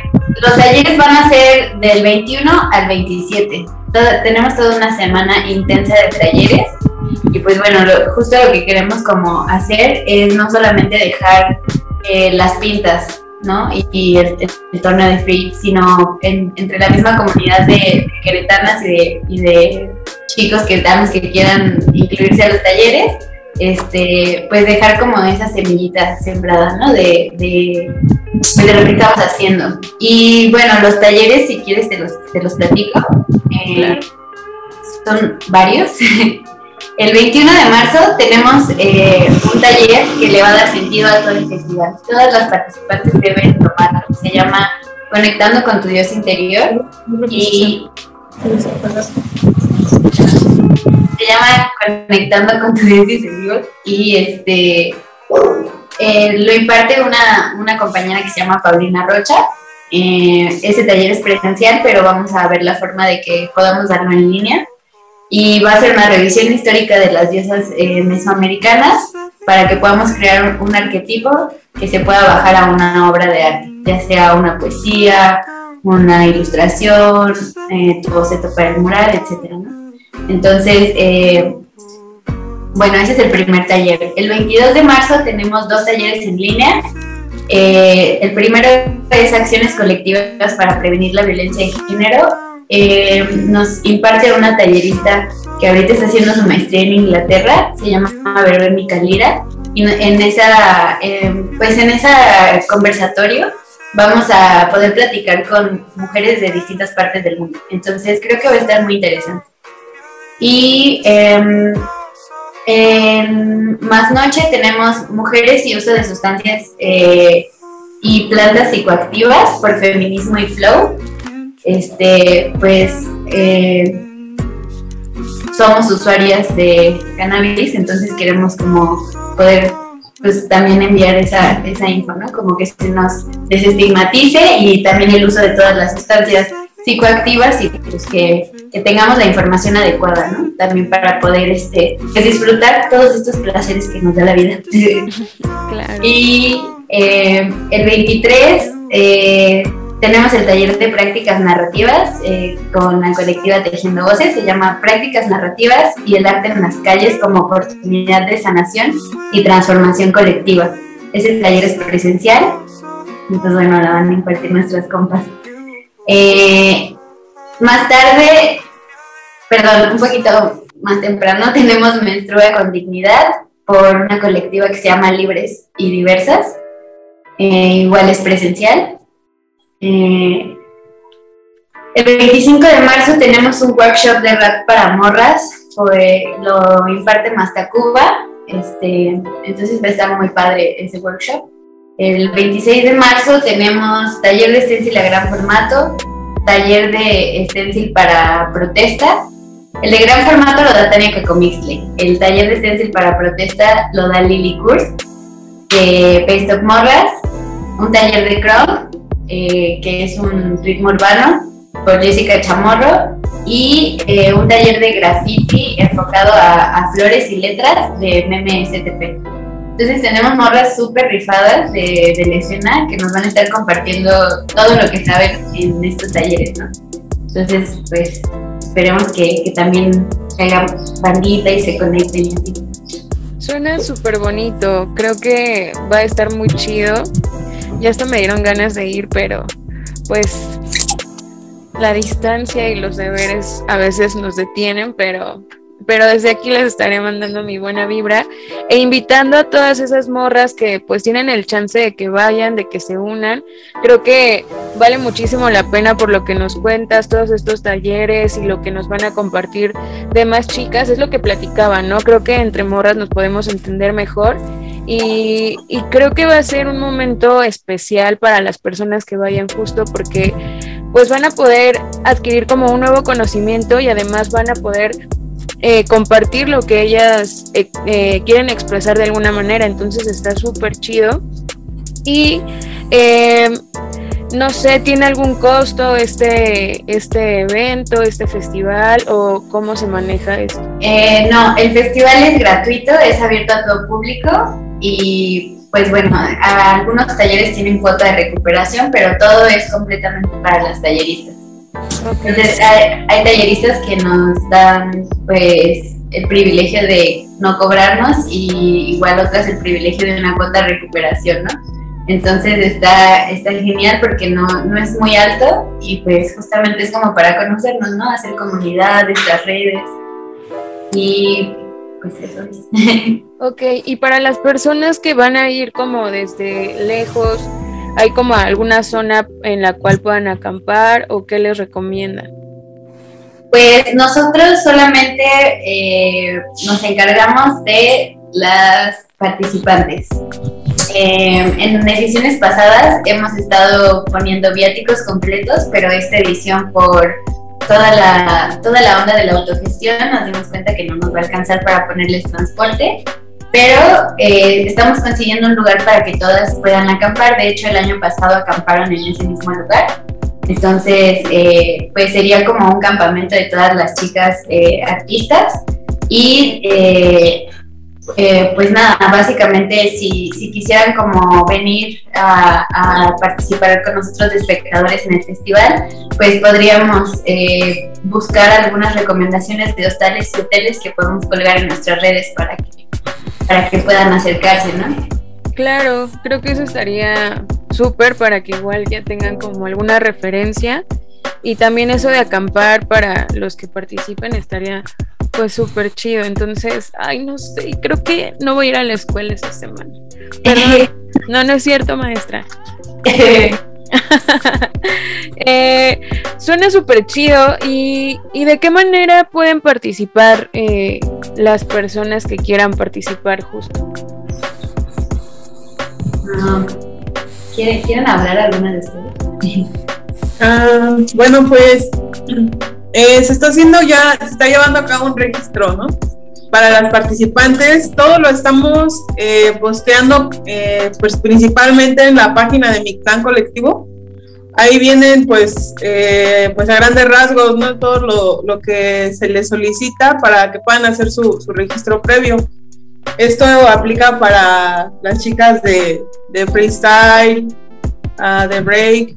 los talleres van a ser del 21 al 27. tenemos toda una semana intensa de talleres y pues bueno, justo lo que queremos como hacer es no solamente dejar eh, las pintas, ¿no? Y, el, torneo de free, sino entre la misma comunidad de, queretanas y de, chicos queretanos que quieran incluirse a los talleres, este, pues dejar como esa semillita sembrada, ¿no? De, de, lo que estamos haciendo. Y bueno, los talleres, si quieres, te los, te los platico. Eh, son varios. [LAUGHS] El 21 de marzo tenemos eh, un taller que le va a dar sentido a todo el festival. Todas las participantes deben tomarlo. Se llama Conectando con tu Dios interior y se llama Conectando con tu interior y este eh, lo imparte una, una, compañera que se llama Paulina Rocha. Eh, ese taller es presencial, pero vamos a ver la forma de que podamos darlo en línea y va a ser una revisión histórica de las diosas eh, mesoamericanas para que podamos crear un, arquetipo que se pueda bajar a una obra de arte, ya sea una poesía, una ilustración, eh, tu boceto para el mural, etc. Entonces, eh, bueno, ese es el primer taller. El 22 de marzo tenemos dos talleres en línea. el primero es acciones colectivas para prevenir la violencia de género eh, nos imparte una tallerista que ahorita está haciendo su maestría en Inglaterra, se llama Verónica Lira, y en esa, em, pues en ese conversatorio vamos a poder platicar con mujeres de distintas partes del mundo. Entonces creo que va a estar muy interesante. Y em, en más noche tenemos mujeres y uso de sustancias eh, y plantas psicoactivas por feminismo y flow este, pues eh, somos usuarias de cannabis, entonces queremos como poder pues también enviar esa, esa info, ¿no? Como que se nos desestigmatice y también el uso de todas las sustancias psicoactivas y pues que, tengamos la información adecuada, ¿no? También para poder este, pues, disfrutar todos estos placeres que nos da la vida. Claro. [LAUGHS] Y eh, el 23 eh, tenemos el taller de prácticas narrativas eh, con la colectiva Tejiendo Voces, se llama Prácticas Narrativas y el arte en las calles como oportunidad de sanación y transformación colectiva. Ese taller es presencial, entonces bueno, la van a impartir nuestras compas. Eh, más tarde, perdón, un poquito más temprano, [LAUGHS] tenemos Menstrua con Dignidad por una colectiva que se llama Libres y Diversas. Eh, igual es presencial. Eh, el 25 de marzo tenemos un workshop de rap para morras, lo imparte Mastacuba, este, entonces va a estar muy padre ese workshop. El 26 de marzo tenemos taller de stencil a gran formato, taller de stencil para protesta. El de gran formato lo da Tania Cacomixle. El taller de stencil para protesta lo da Lily Kurz de Paste of Morras. Un taller de Chrome eh, que es un ritmo urbano, por Jessica Chamorro, y eh, un taller de graffiti enfocado a, flores y letras de Meme STP. Entonces tenemos morras súper rifadas de, de, la escena que nos van a estar compartiendo todo lo que saben en estos talleres, ¿no? Entonces, pues esperemos que, que también hagan bandita y se conecten. Suena súper bonito, creo que va a estar muy chido ya hasta me dieron ganas de ir, pero pues la distancia y los deberes a veces nos detienen, pero pero desde aquí les estaré mandando mi buena vibra e invitando a todas esas morras que pues tienen el chance de que vayan, de que se unan. Creo que vale muchísimo la pena por lo que nos cuentas, todos estos talleres y lo que nos van a compartir de más chicas, es lo que platicaban, ¿no? Creo que entre morras nos podemos entender mejor y, y creo que va a ser un momento especial para las personas que vayan justo porque pues van a poder adquirir como un nuevo conocimiento y además van a poder eh, compartir lo que ellas eh, eh, quieren expresar de alguna manera, entonces está súper chido. Y no sé, ¿tiene algún costo este, este evento, este festival o cómo se maneja esto? Eh, no, el festival es gratuito, es abierto a todo público y pues bueno, algunos talleres tienen cuota de recuperación, pero todo es completamente para las talleristas. Entonces hay, hay, talleristas que nos dan pues el privilegio de no cobrarnos y igual otras el privilegio de una cuota de recuperación, ¿no? Entonces está, está genial porque no, no es muy alto y pues justamente es como para conocernos, ¿no? Hacer comunidad, estas redes y pues eso es. [LAUGHS] Ok, y para las personas que van a ir como desde lejos, ¿hay como alguna zona en la cual puedan acampar o qué les recomiendan? Pues nosotros solamente eh, nos encargamos de las participantes. Eh, en ediciones pasadas hemos estado poniendo viáticos completos, pero esta edición por toda la, toda la onda de la autogestión nos dimos cuenta que no nos va a alcanzar para ponerles transporte, pero eh, estamos consiguiendo un lugar para que todas puedan acampar. De hecho, el año pasado acamparon en ese mismo lugar. Entonces, eh, pues sería como un campamento de todas las chicas artistas y eh, pues nada, básicamente si, si quisieran como venir a, participar con nosotros de espectadores en el festival, pues podríamos eh, buscar algunas recomendaciones de hostales y hoteles que podemos colgar en nuestras redes para que, para que puedan acercarse, ¿no? Claro, creo que eso estaría súper para que igual ya tengan como alguna referencia y también eso de acampar para los que participen estaría pues súper chido. Entonces, ay, no sé, creo que no voy a ir a la escuela esta semana. Perdón. [LAUGHS] no, no es cierto, maestra. [LAUGHS] Eh, suena súper chido. Y, de qué manera pueden participar eh, las personas que quieran participar justo? Ah, ¿quieren, hablar alguna de ustedes? Ah, bueno, pues eh, se está haciendo ya, se está llevando a cabo un registro, ¿no? Para las participantes, todo lo estamos eh, posteando, eh, pues principalmente en la página de mi clan colectivo. Ahí vienen, pues, pues a grandes rasgos, ¿no? Todo lo, lo, que se les solicita para que puedan hacer su, su registro previo. Esto aplica para las chicas de, de freestyle, uh, de break,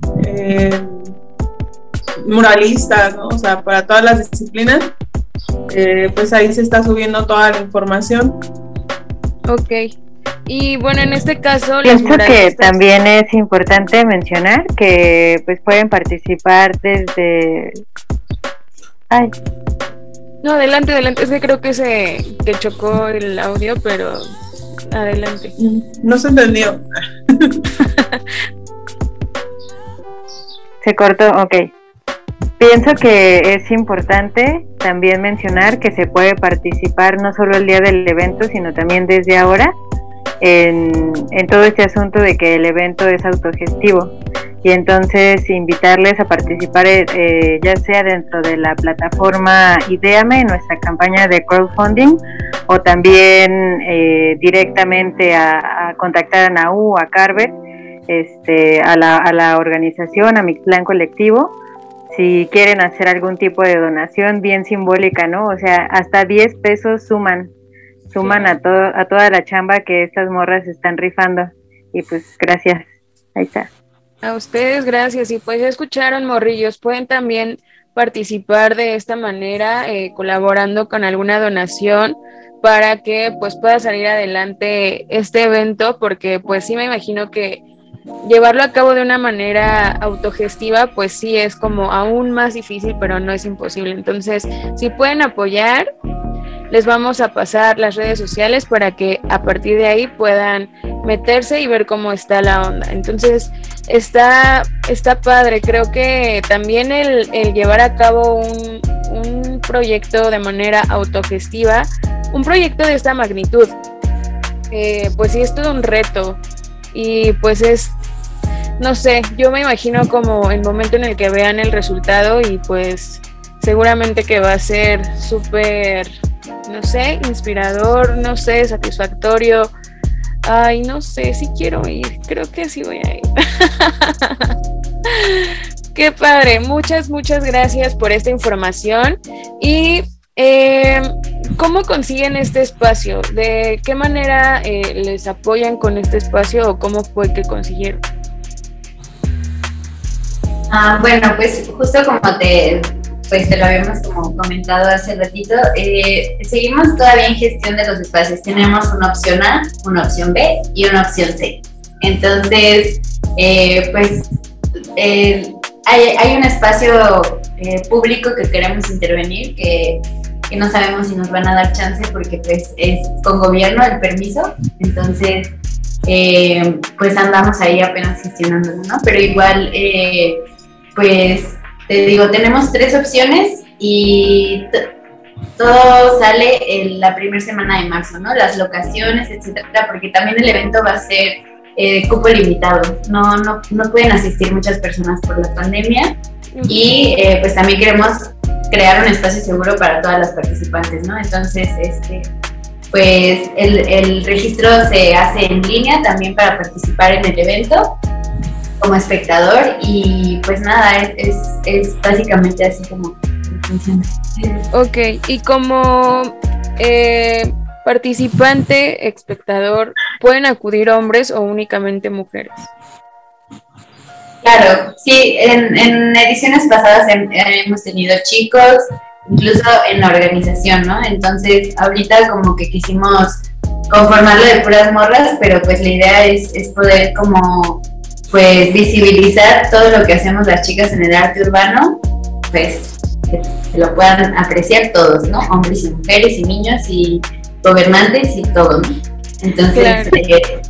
muralistas, ¿no? O sea, para todas las disciplinas, eh, pues ahí se está subiendo toda la información. Ok. Y bueno, en este caso... Pienso que también es importante mencionar que pues pueden participar desde... Ay. No, adelante, adelante. Es que creo que se que chocó el audio, pero adelante. No se entendió. [LAUGHS] se cortó, ok. Pienso que es importante también mencionar que se puede participar no solo el día del evento, sino también desde ahora en, todo este asunto de que el evento es autogestivo. Y entonces invitarles a participar eh, ya sea dentro de la plataforma Ideame, nuestra campaña de crowdfunding, o también eh, directamente a, contactar a NAU, a Carver, este, a, la, a la organización, a mi plan colectivo, si quieren hacer algún tipo de donación bien simbólica, ¿no? O sea, hasta 10 pesos suman, suman a, todo, a toda la chamba que estas morras están rifando. Y pues gracias, ahí está. A ustedes gracias. Y pues escucharon, morrillos, pueden también participar de esta manera, eh, colaborando con alguna donación para que pues pueda salir adelante este evento, porque pues sí me imagino que llevarlo a cabo de una manera autogestiva, pues sí es como aún más difícil, pero no es imposible. Entonces, si pueden apoyar, les vamos a pasar las redes sociales para que a partir de ahí puedan meterse y ver cómo está la onda. Entonces, está, está padre. Creo que también el, llevar a cabo un, proyecto de manera autogestiva, un proyecto de esta magnitud, eh, pues sí es todo un reto y pues es, no sé, yo me imagino como el momento en el que vean el resultado y pues seguramente que va a ser súper, no sé, inspirador, no sé, satisfactorio. Ay, no sé si quiero ir, creo que sí voy a ir. [LAUGHS] Qué padre, muchas, muchas gracias por esta información. Y eh, ¿cómo consiguen este espacio? ¿De qué manera eh, les apoyan con este espacio o cómo fue que consiguieron? Ah, bueno, pues justo como te, pues te lo habíamos como comentado hace ratito, eh, seguimos todavía en gestión de los espacios. Tenemos una opción A, una opción B y una opción C. Entonces, pues hay, un espacio eh, público que queremos intervenir, que, no sabemos si nos van a dar chance porque pues es con gobierno el permiso, entonces eh, pues andamos ahí apenas gestionándolo, ¿no? Pero igual, eh, pues te digo, tenemos tres opciones y todo sale en la primera semana de marzo, ¿no? Las locaciones, etcétera, porque también el evento va a ser eh, cupo limitado. No, no, no pueden asistir muchas personas por la pandemia y pues también queremos crear un espacio seguro para todas las participantes, ¿no? Entonces, este, pues el, el registro se hace en línea también para participar en el evento como espectador y pues nada, es, es, es básicamente así como funciona. Ok, y como eh, participante, espectador, ¿pueden acudir hombres o únicamente mujeres? Claro, sí, en, ediciones pasadas hemos tenido chicos, incluso en la organización, ¿no? Entonces, ahorita como que quisimos conformarlo de puras morras, pero pues la idea es, es poder como pues visibilizar todo lo que hacemos las chicas en el arte urbano, pues que lo puedan apreciar todos, ¿no? Hombres y mujeres y niños y gobernantes y todo, ¿no? Entonces, eh,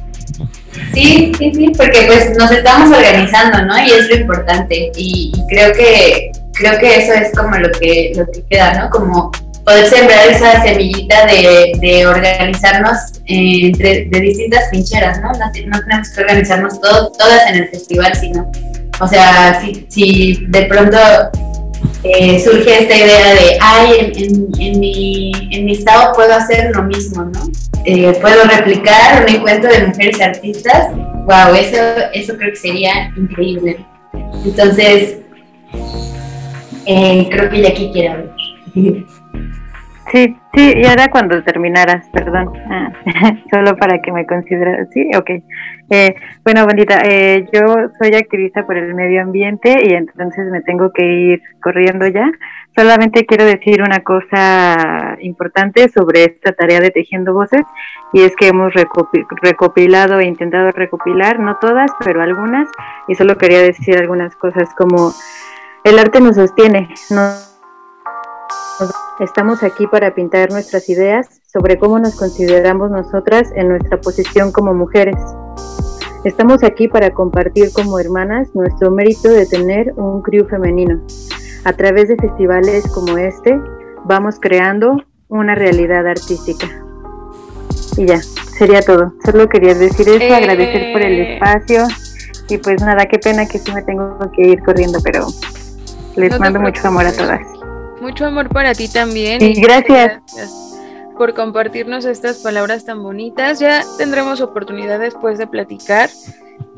sí, sí, sí, porque pues nos estamos organizando, ¿no? Y es lo importante. Y, creo que creo que eso es como lo que, lo que queda, ¿no? Como poder sembrar esa semillita de, organizarnos entre, de distintas trincheras, ¿no? ¿no? tenemos que organizarnos todas en el festival, sino, o sea, si, si de pronto eh, surge esta idea de, ay, en, mi, estado puedo hacer lo mismo, ¿no? Eh, puedo replicar un encuentro de mujeres artistas, wow, eso, eso creo que sería increíble. Entonces, eh, creo que ya aquí quiero hablar. [LAUGHS] Sí, sí, y ahora cuando terminaras, perdón, ah, [LAUGHS] solo para que me consideras, sí, ok. Eh, bueno, Bandita, eh, yo soy activista por el medio ambiente y entonces me tengo que ir corriendo ya. Solamente quiero decir una cosa importante sobre esta tarea de Tejiendo Voces y es que hemos recopilado e intentado recopilar, no todas, pero algunas, y solo quería decir algunas cosas como el arte nos sostiene, no Estamos aquí para pintar nuestras ideas sobre cómo nos consideramos nosotras en nuestra posición como mujeres. Estamos aquí para compartir como hermanas nuestro mérito de tener un crew femenino. A través de festivales como este, vamos creando una realidad artística. Y ya, sería todo. Solo quería decir eso, agradecer por el eh. espacio. Y pues nada, qué pena que sí me tengo que ir corriendo, pero les mando mucho amor a todas. Mucho amor para ti también. y gracias. por compartirnos estas palabras tan bonitas. Ya tendremos oportunidad después de platicar,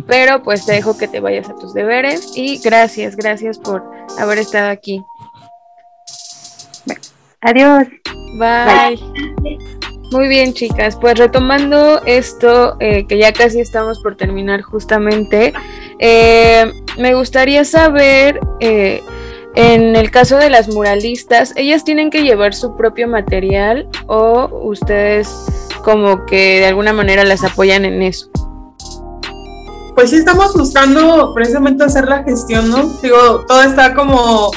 pero pues te dejo que te vayas a tus deberes y gracias, gracias por haber estado aquí. Adiós. Bye. Muy bien, chicas. Pues retomando esto, eh, que ya casi estamos por terminar justamente, eh, me gustaría saber eh, en el caso de las muralistas, ¿ellas tienen que llevar su propio material o ustedes como que de alguna manera las apoyan en eso? Pues sí, estamos buscando precisamente hacer la gestión, ¿no? Digo, todo está como,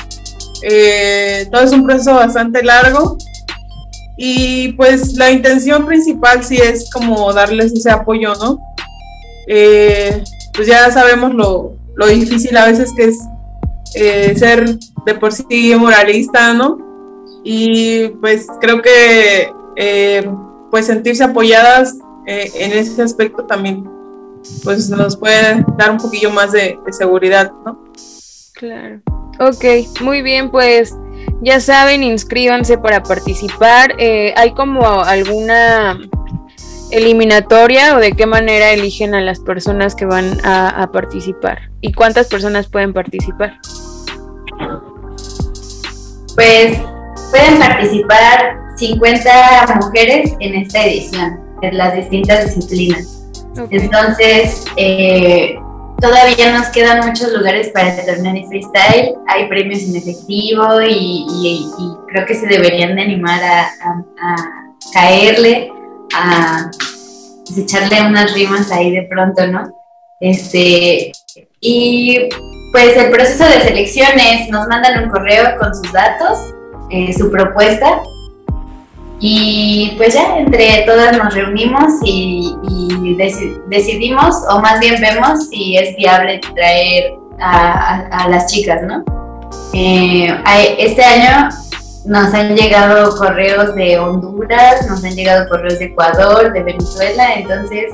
eh, todo es un proceso bastante largo y pues la intención principal sí es como darles ese apoyo, ¿no? Eh, pues ya sabemos lo, lo difícil a veces que es eh, ser de por sí moralista, ¿no? Y pues creo que eh, pues sentirse apoyadas eh, en ese aspecto también pues nos puede dar un poquillo más de, seguridad, ¿no? Claro. Ok, muy bien, pues ya saben, inscríbanse para participar. hay como alguna eliminatoria o de qué manera eligen a las personas que van a, participar? ¿Y cuántas personas pueden participar? Pues pueden participar 50 mujeres en esta edición, de las distintas disciplinas. Entonces, eh, todavía nos quedan muchos lugares para el torneo de freestyle. Hay premios en efectivo y, creo que se deberían de animar a, caerle, a pues, echarle unas rimas ahí de pronto, ¿no? Este, y pues el proceso de selecciones, nos mandan un correo con sus datos, eh, su propuesta y pues ya entre todas nos reunimos y, decidimos, o más bien vemos si es viable traer a, las chicas, ¿no? Eh, este año nos han llegado correos de Honduras, nos han llegado correos de Ecuador, de Venezuela, entonces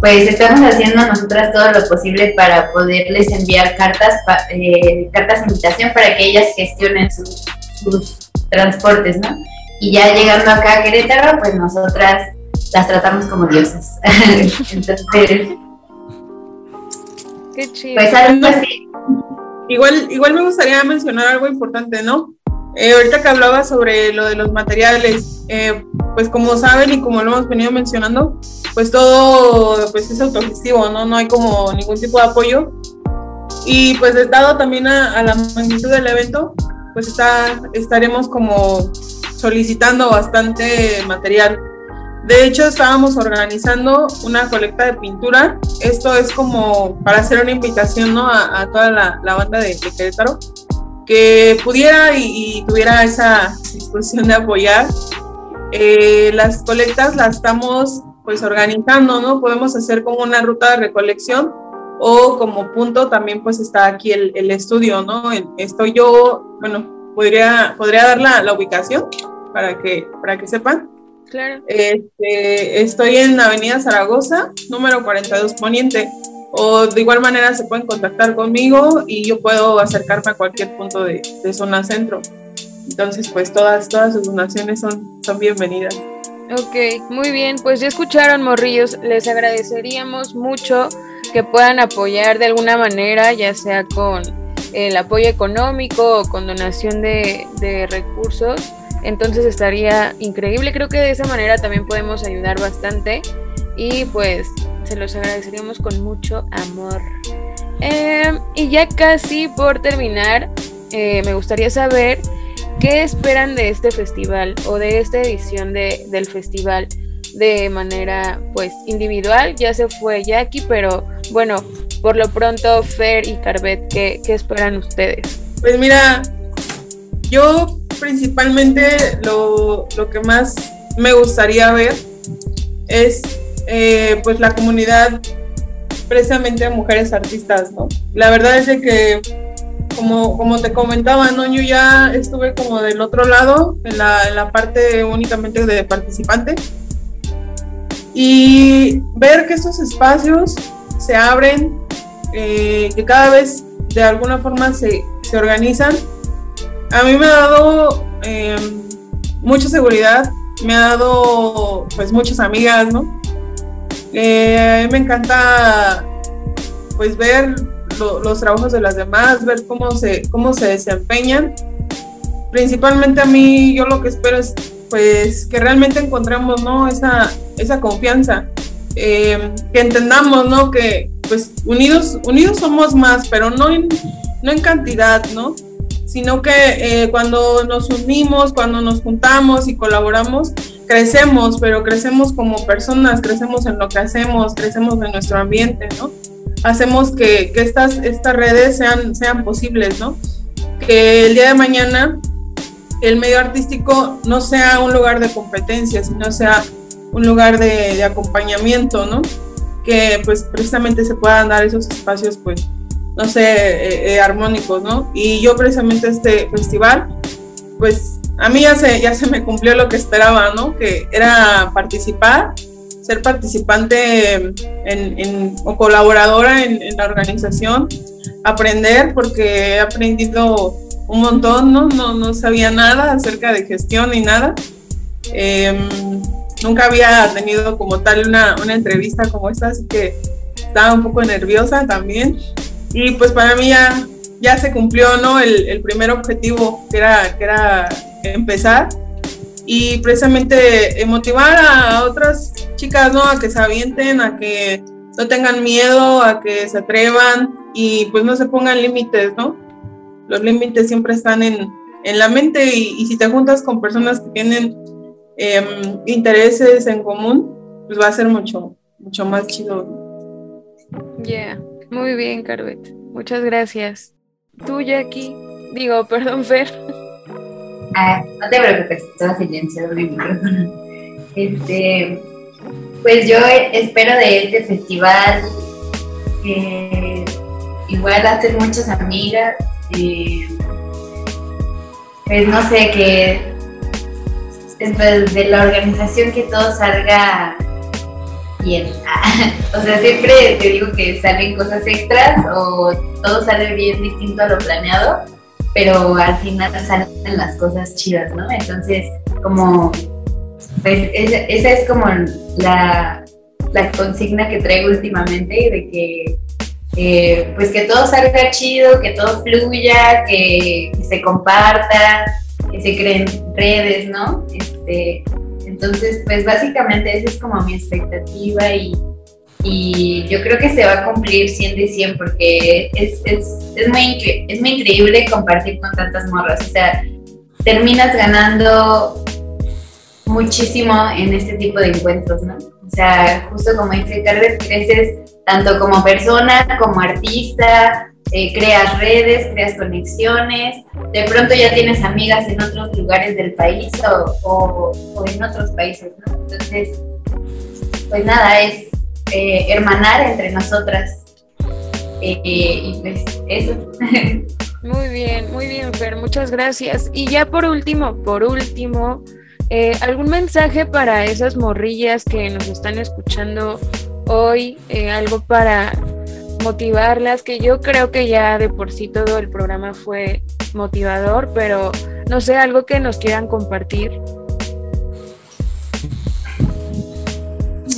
pues estamos haciendo nosotras todo lo posible para poderles enviar cartas, eh, cartas de invitación para que ellas gestionen sus, sus transportes, ¿no? y ya llegando acá a Querétaro, pues nosotras las tratamos como diosas. [LAUGHS] Entonces, qué chido. Pues algo así. Igual, igual me gustaría mencionar algo importante, ¿no? Eh, ahorita que hablaba sobre lo de los materiales, eh, pues como saben y como lo hemos venido mencionando, pues todo pues es autogestivo, ¿no? No hay como ningún tipo de apoyo. Y pues dado también a, a la magnitud del evento, pues está, estaremos como solicitando bastante material. De hecho, estábamos organizando una colecta de pintura. Esto es como para hacer una invitación ¿no? a, toda la, banda de, Querétaro que pudiera y, tuviera esa disposición de apoyar. Eh, las colectas las estamos pues organizando, ¿no? Podemos hacer como una ruta de recolección o como punto también pues está aquí el, el estudio, ¿no? Estoy yo, bueno, podría, podría dar la, la ubicación para que, para que sepan. Claro. Este, estoy en Avenida Zaragoza, número 42 Poniente. O de igual manera se pueden contactar conmigo y yo puedo acercarme a cualquier punto de, de zona centro. Entonces, pues todas, todas sus donaciones son, son bienvenidas. Ok, muy bien, pues ya escucharon, morrillos, les agradeceríamos mucho que puedan apoyar de alguna manera, ya sea con el apoyo económico o con donación de, de recursos entonces estaría increíble. Creo que de esa manera también podemos ayudar bastante. Y pues se los agradeceríamos con mucho amor. Em, y ya casi por terminar, eh, me gustaría saber qué esperan de este festival o de esta edición de, del festival de manera pues individual. Ya se fue Jackie, pero bueno, por lo pronto Fer y Carvet, ¿qué, qué esperan ustedes? Pues mira, yo principalmente lo, que más me gustaría ver es eh, pues la comunidad precisamente de mujeres artistas, ¿no? La verdad es de que como, como te comentaba, ¿no? Yo ya estuve como del otro lado, en la, en la parte únicamente de participante. Y ver que estos espacios se abren, eh, que cada vez de alguna forma se, se organizan a mí me ha dado em, mucha seguridad, me ha dado pues muchas amigas, ¿no? Eh, a mí me encanta pues ver los trabajos de las demás, ver cómo se, cómo se desempeñan. Principalmente a mí yo lo que espero es pues que realmente encontremos ¿no? esa, esa confianza, em, que entendamos ¿no? que pues unidos, unidos somos más, pero no no en cantidad, ¿no? Sino que eh, cuando nos unimos, cuando nos juntamos y colaboramos, crecemos, pero crecemos como personas, crecemos en lo que hacemos, crecemos en nuestro ambiente, ¿no? Hacemos que, que estas, estas redes sean, sean posibles, ¿no? Que el día de mañana el medio artístico no sea un lugar de competencia, sino sea un lugar de, de acompañamiento, ¿no? Que pues precisamente se puedan dar esos espacios pues no sé, eh, eh, armónicos, ¿no? Y yo precisamente este festival, pues a mí ya se, ya se me cumplió lo que esperaba, ¿no? Que era participar, ser participante en, o colaboradora en, la organización, aprender, porque he aprendido un montón, ¿no? No, no sabía nada acerca de gestión ni nada. Em, nunca había tenido como tal una, una entrevista como esta, así que estaba un poco nerviosa también. Y pues para mí ya, ya se cumplió ¿no? el, el primer objetivo, que era, que era empezar y precisamente motivar a otras chicas, ¿no? A que se avienten, a que no tengan miedo, a que se atrevan y pues no se pongan límites, ¿no? Los límites siempre están en, en la mente y, si te juntas con personas que tienen em, intereses en común, pues va a ser mucho, mucho más chido. Yeah, muy bien, Carvet. Muchas gracias. Tú, Jackie. Digo, [LAUGHS] perdón, Fer. Ah, no te preocupes, estaba silenciado mi micrófono. Este, pues yo espero de este festival que igual hacer muchas amigas. Eh, pues no sé, que después de la organización que todo salga bien. [LAUGHS] o sea, siempre te digo que salen cosas extras o todo sale bien distinto a lo planeado, pero al final salen las cosas chidas, ¿no? Entonces, como, pues esa, es como la, consigna que traigo últimamente de que eh, pues que todo salga chido, que todo fluya, que, se comparta, que se creen redes, ¿no? Este, entonces, pues básicamente esa es como mi expectativa y, y yo creo que se va a cumplir 100 de 100 porque es, es, es, muy, es muy increíble compartir con tantas morras, o sea, terminas ganando muchísimo en este tipo de encuentros, ¿no? O sea, justo como dice Carver, creces tanto como persona, como artista, eh, creas redes, creas conexiones, de pronto ya tienes amigas en otros lugares del país o, en otros países, ¿no? Entonces, pues nada, es eh, hermanar entre nosotras. Eh, y pues eso. [LAUGHS] Muy bien, muy bien, Fer, muchas gracias. Y ya por último, por último, ¿algún mensaje para esas morrillas que nos están escuchando hoy? Algo para motivarlas, que yo creo que ya de por sí todo el programa fue motivador, pero no sé, algo que nos quieran compartir.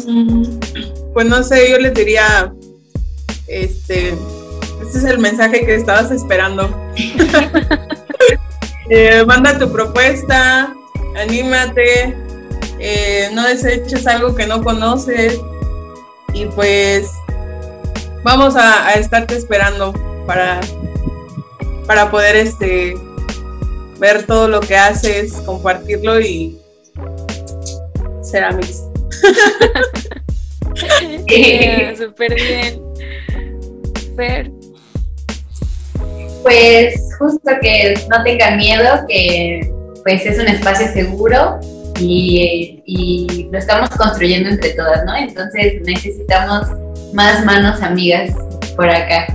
Mm, pues no sé, yo les diría, este, este es el mensaje que estabas esperando. [LAUGHS] eh, manda tu propuesta, anímate, eh, no deseches algo que no conoces y pues vamos a, estarte esperando para, para poder este, ver todo lo que haces, compartirlo y ser amigos. [LAUGHS] [LAUGHS] Súper bien. Fer. Pues justo que no tengan miedo, que pues es un espacio seguro y, y, lo estamos construyendo entre todas, ¿no? Entonces necesitamos más manos amigas por acá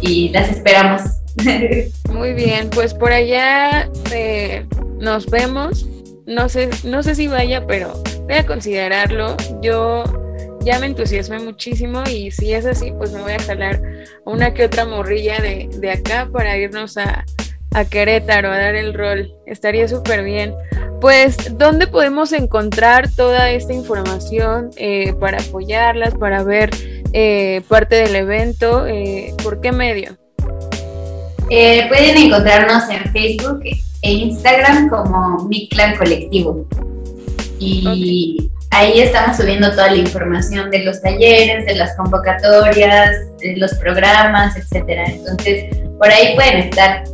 y las esperamos. Muy bien, pues por allá eh, nos vemos. No sé, no sé si vaya, pero voy a considerarlo. Yo ya me entusiasmé muchísimo y si es así, pues me voy a jalar una que otra morrilla de, de acá para irnos a, a Querétaro a dar el rol. Estaría súper bien. Pues, ¿dónde podemos encontrar toda esta información eh, para apoyarlas, para ver eh, parte del evento? Eh, ¿Por qué medio? pueden encontrarnos en Facebook e Instagram como Mi Clan Colectivo. Y ahí estamos subiendo toda la información de los talleres, de las convocatorias, de los programas, etcétera. Entonces, por ahí pueden estar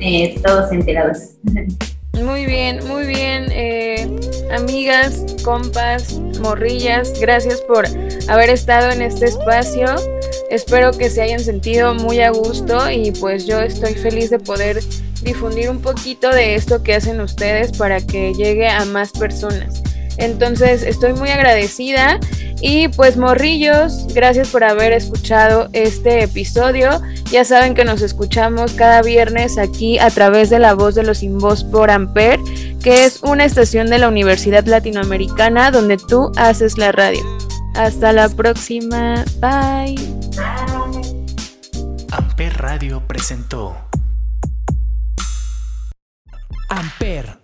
eh, todos enterados. [LAUGHS] Muy bien, muy bien. Eh, amigas, compas, morrillas, gracias por haber estado en este espacio. Espero que se hayan sentido muy a gusto y pues yo estoy feliz de poder difundir un poquito de esto que hacen ustedes para que llegue a más personas. Entonces estoy muy agradecida y pues morrillos, gracias por haber escuchado este episodio. Ya saben que nos escuchamos cada viernes aquí a través de la voz de los sin voz por Amper, que es una estación de la Universidad Latinoamericana donde tú haces la radio. Hasta la próxima. Bye. Amper Radio presentó Amper